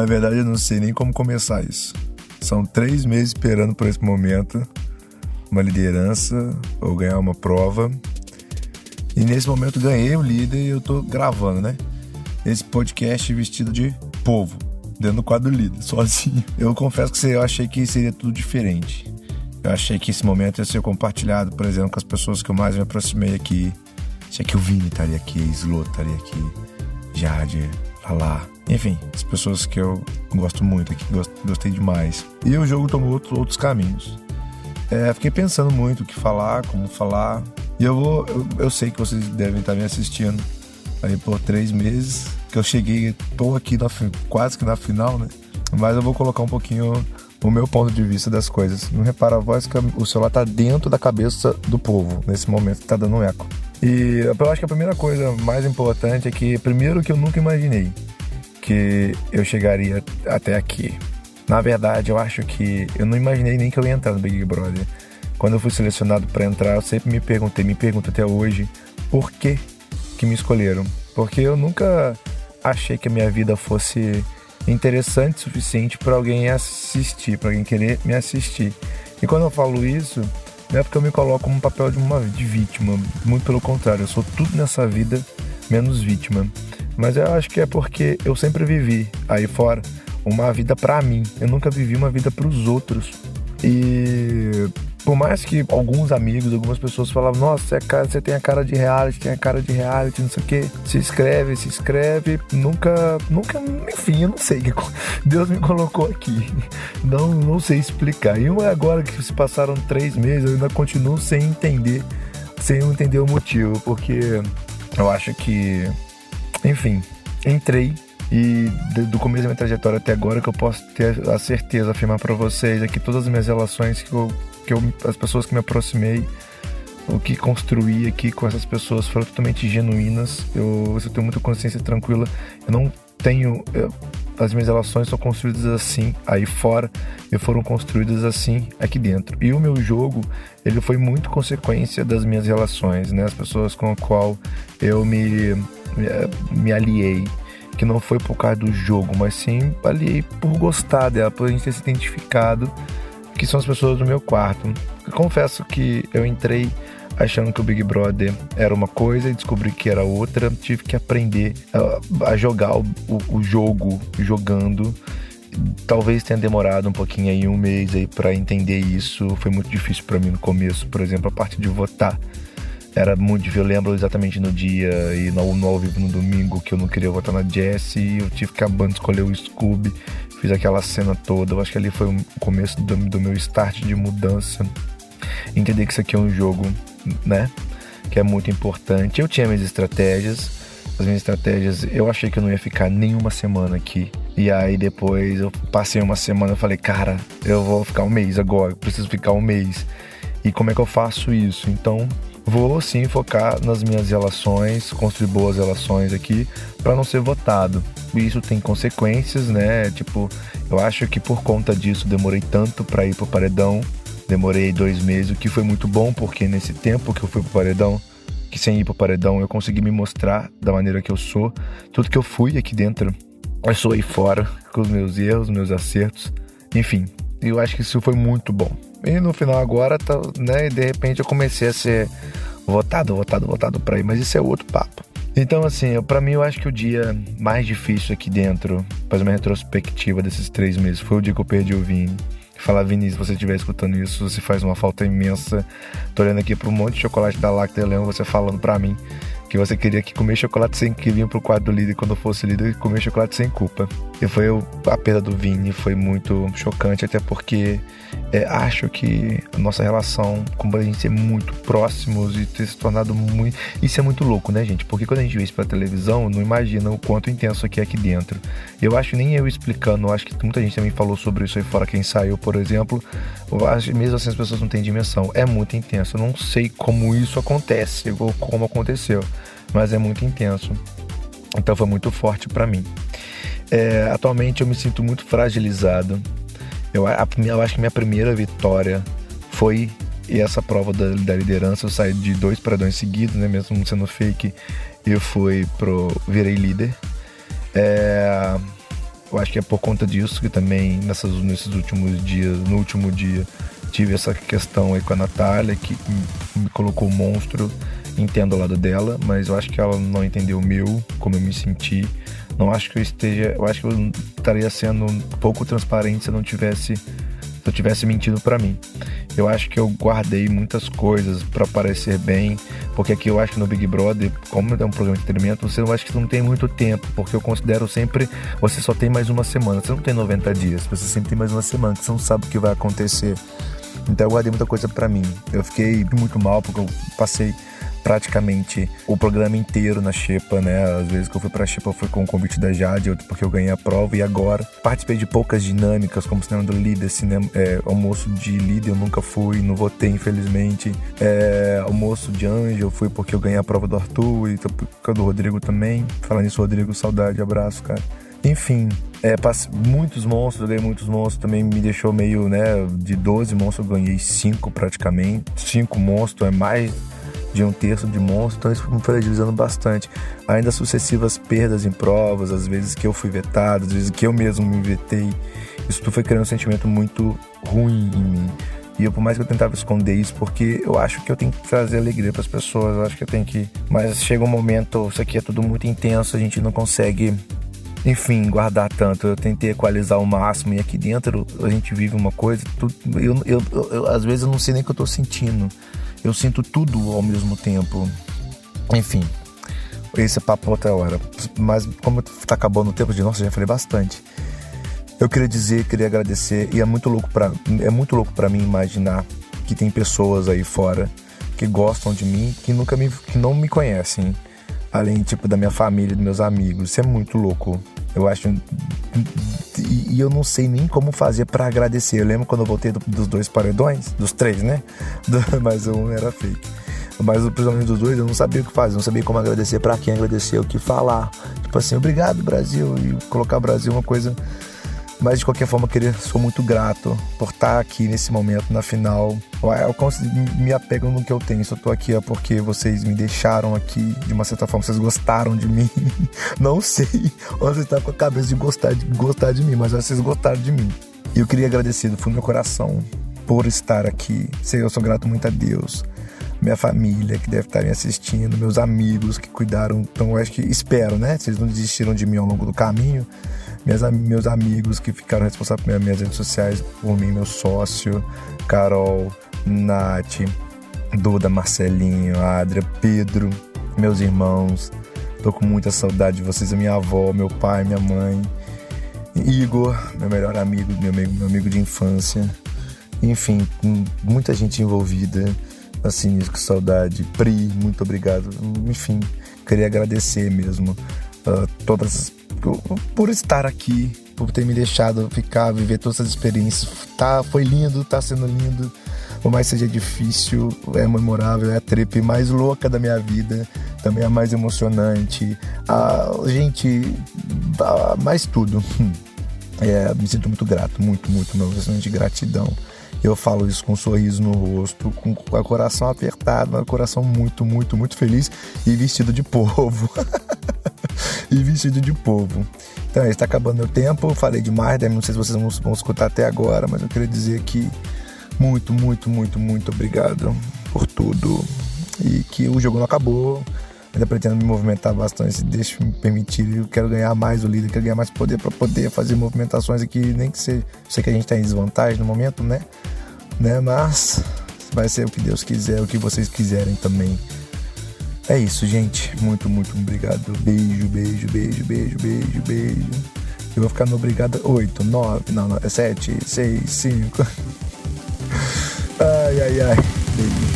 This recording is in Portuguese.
Na verdade, eu não sei nem como começar isso. São três meses esperando por esse momento, uma liderança ou ganhar uma prova. E nesse momento ganhei o líder e eu tô gravando, né? Esse podcast vestido de povo, dentro do quadro líder, sozinho. Eu confesso que eu achei que seria tudo diferente. Eu achei que esse momento ia ser compartilhado, por exemplo, com as pessoas que eu mais me aproximei aqui. Achei que o Vini estaria aqui, Slo estaria aqui, Jade, Alá. Enfim, as pessoas que eu gosto muito aqui, gostei demais. E o jogo tomou outro, outros caminhos. É, fiquei pensando muito o que falar, como falar. E eu vou. Eu, eu, sei que vocês devem estar me assistindo aí por três meses. Que eu cheguei, tô aqui na, quase que na final, né? Mas eu vou colocar um pouquinho o meu ponto de vista das coisas. Não repara a voz que o celular tá dentro da cabeça do povo nesse momento, tá dando um eco. E eu acho que a primeira coisa mais importante é que, primeiro, que eu nunca imaginei que eu chegaria até aqui. Na verdade, eu acho que eu não imaginei nem que eu ia entrar no Big Brother. Quando eu fui selecionado para entrar, eu sempre me perguntei, me pergunto até hoje, por que que me escolheram? Porque eu nunca achei que a minha vida fosse interessante o suficiente para alguém assistir, para alguém querer me assistir. E quando eu falo isso, não é porque eu me coloco como papel de uma de vítima, muito pelo contrário, eu sou tudo nessa vida menos vítima. Mas eu acho que é porque eu sempre vivi aí fora uma vida para mim. Eu nunca vivi uma vida para os outros. E por mais que alguns amigos, algumas pessoas falavam, nossa, você, é cara, você tem a cara de reality, tem a cara de reality, não sei o quê. Se inscreve, se inscreve. Nunca, nunca, enfim, eu não sei Deus me colocou aqui. Não, não sei explicar. E agora que se passaram três meses, eu ainda continuo sem entender, sem entender o motivo, porque eu acho que, enfim, entrei e do começo da minha trajetória até agora que eu posso ter a certeza, afirmar para vocês é que todas as minhas relações que eu que eu, as pessoas que me aproximei, o que construí aqui com essas pessoas foram totalmente genuínas. Eu, eu tenho muita consciência tranquila. Eu não tenho. Eu, as minhas relações são construídas assim aí fora e foram construídas assim aqui dentro. E o meu jogo, ele foi muito consequência das minhas relações, né? As pessoas com a qual eu me, me aliei que não foi por causa do jogo, mas sim aliei por gostar dela, por a gente ter se identificado que são as pessoas do meu quarto. Eu confesso que eu entrei achando que o Big Brother era uma coisa e descobri que era outra. Tive que aprender a, a jogar o, o, jogo jogando. Talvez tenha demorado um pouquinho aí, um mês aí para entender isso. Foi muito difícil para mim no começo, por exemplo, a parte de votar. Era muito difícil, eu lembro exatamente no dia e no, no ao vivo no domingo que eu não queria votar na Jessie, eu tive que acabar de escolher o Scooby fiz aquela cena toda. Eu acho que ali foi o começo do, do meu start de mudança. Entender que isso aqui é um jogo, né? Que é muito importante. Eu tinha minhas estratégias. As minhas estratégias, eu achei que eu não ia ficar nenhuma semana aqui. E aí depois eu passei uma semana e falei, cara, eu vou ficar um mês agora, eu preciso ficar um mês. E como é que eu faço isso? Então vou sim focar nas minhas relações, construir boas relações aqui para não ser votado. E isso tem consequências, né? Tipo, eu acho que por conta disso demorei tanto para ir pro paredão. Demorei dois meses, o que foi muito bom, porque nesse tempo que eu fui pro paredão, que sem ir pro paredão eu consegui me mostrar da maneira que eu sou, tudo que eu fui aqui dentro, eu sou aí fora, com os meus erros, meus acertos, enfim, eu acho que isso foi muito bom. E no final agora, tá, né, de repente eu comecei a ser votado, votado, votado para ir, mas isso é outro papo. Então, assim, para mim eu acho que o dia mais difícil aqui dentro, fazer uma retrospectiva desses três meses, foi o dia que eu perdi o Vini. Falar, Vini, se você estiver escutando isso, você faz uma falta imensa. Tô olhando aqui um monte de chocolate da Lacta Leão, você falando para mim que você queria que comer chocolate sem que vinha pro quadro do líder quando fosse líder e comer chocolate sem culpa. E foi a perda do Vini, foi muito chocante, até porque é, acho que a nossa relação com a gente ser muito próximos e ter se tornado muito. Isso é muito louco, né, gente? Porque quando a gente vê isso pela televisão, não imagina o quanto intenso aqui é aqui dentro. Eu acho nem eu explicando, acho que muita gente também falou sobre isso aí fora, quem saiu, por exemplo. Mesmo assim as pessoas não têm dimensão. É muito intenso. Eu não sei como isso acontece ou como aconteceu mas é muito intenso. Então foi muito forte para mim. É, atualmente eu me sinto muito fragilizado. Eu, a, eu acho que minha primeira vitória foi essa prova da, da liderança. Eu saí de dois paredões seguidos, né? Mesmo sendo fake, eu fui pro virei líder. É, Eu acho que é por conta disso que também nessas, nesses últimos dias, no último dia, tive essa questão aí com a Natália, que me colocou monstro. Entendo o lado dela, mas eu acho que ela não entendeu o meu, como eu me senti. Não acho que eu esteja. Eu acho que eu estaria sendo um pouco transparente se eu não tivesse se eu tivesse mentido para mim. Eu acho que eu guardei muitas coisas para parecer bem, porque aqui eu acho que no Big Brother, como é um programa de entretenimento, você não acha que não tem muito tempo, porque eu considero sempre você só tem mais uma semana, você não tem 90 dias, você sempre tem mais uma semana, você não sabe o que vai acontecer. Então eu guardei muita coisa para mim. Eu fiquei muito mal porque eu passei praticamente o programa inteiro na Xepa, né? Às vezes que eu fui pra Xepa foi com o convite da Jade, porque eu ganhei a prova e agora participei de poucas dinâmicas, como cinema do líder, cinema, é, almoço de líder eu nunca fui, não votei infelizmente. É, almoço de anjo eu fui porque eu ganhei a prova do Arthur e do Rodrigo também. Falando nisso, Rodrigo, saudade, abraço, cara. Enfim, é, muitos monstros, eu ganhei muitos monstros, também me deixou meio, né, de 12 monstros eu ganhei 5 praticamente, 5 monstros, é mais de um terço de monstro, então isso foi fragilizando bastante. Ainda sucessivas perdas em provas, às vezes que eu fui vetado, às vezes que eu mesmo me vetei. Isso tudo foi criando um sentimento muito ruim em mim. E eu, por mais que eu tentava esconder isso, porque eu acho que eu tenho que trazer alegria para as pessoas, eu acho que eu tenho que. Mas chega um momento, isso aqui é tudo muito intenso, a gente não consegue enfim, guardar tanto. Eu tentei equalizar o máximo e aqui dentro a gente vive uma coisa. Tudo, eu, eu, eu, às vezes eu não sei nem o que eu tô sentindo eu sinto tudo ao mesmo tempo. Enfim, esse é papo outra hora. Mas como tá acabando o tempo de nossa, já falei bastante. Eu queria dizer, queria agradecer e é muito louco para é muito louco para mim imaginar que tem pessoas aí fora que gostam de mim, que nunca me que não me conhecem, além tipo da minha família, dos meus amigos. Isso é muito louco. Eu acho e, eu não sei nem como fazer para agradecer. Eu lembro quando eu voltei do, dos dois paredões, dos três, né? Do, mas um era fake. Mas principalmente dos dois, eu não sabia o que fazer, não sabia como agradecer, para quem agradecer, o que falar. Tipo assim, obrigado Brasil, e colocar Brasil uma coisa mas de qualquer forma, queria, sou muito grato por estar aqui nesse momento, na final. Eu me apego no que eu tenho. Se eu tô aqui é porque vocês me deixaram aqui, de uma certa forma, vocês gostaram de mim. Não sei onde você tá com a cabeça de gostar de, gostar de mim, mas vocês gostaram de mim. E eu queria agradecer do fundo do meu coração por estar aqui. Eu sou grato muito a Deus minha família que deve estar me assistindo, meus amigos que cuidaram. Então eu acho que espero, né? Vocês não desistiram de mim ao longo do caminho minhas, meus amigos que ficaram responsáveis pelas minhas redes sociais, por mim, meu sócio, Carol, Nath, Duda, Marcelinho, Adria, Pedro, meus irmãos. Tô com muita saudade de vocês, minha avó, meu pai, minha mãe, Igor, meu melhor amigo, meu amigo, meu amigo de infância. Enfim, muita gente envolvida. Assim, com saudade. Pri, muito obrigado. Enfim, queria agradecer mesmo uh, todas por estar aqui, por ter me deixado ficar, viver todas essas experiências. Tá, foi lindo, tá sendo lindo. Por mais seja difícil, é memorável, é a trip mais louca da minha vida, também a mais emocionante. A gente, a, mais tudo. É, me sinto muito grato, muito, muito, meu de gratidão. Eu falo isso com um sorriso no rosto, com o coração apertado, mas coração muito, muito, muito feliz e vestido de povo. e vestido de povo. Então, está acabando o tempo. Falei demais, né? não sei se vocês vão, vão escutar até agora, mas eu queria dizer que muito, muito, muito, muito obrigado por tudo. E que o jogo não acabou. Ainda pretendo me movimentar bastante, se deixa me permitir. Eu quero ganhar mais o líder, quero ganhar mais poder para poder fazer movimentações aqui, nem que seja. Sei que a gente está em desvantagem no momento, né? né? Mas vai ser o que Deus quiser, o que vocês quiserem também. É isso, gente. Muito, muito obrigado. Beijo, beijo, beijo, beijo, beijo, beijo. Eu vou ficar no obrigado 8, 9, não, não, é 7, 6, 5. Ai, ai, ai. Beijo.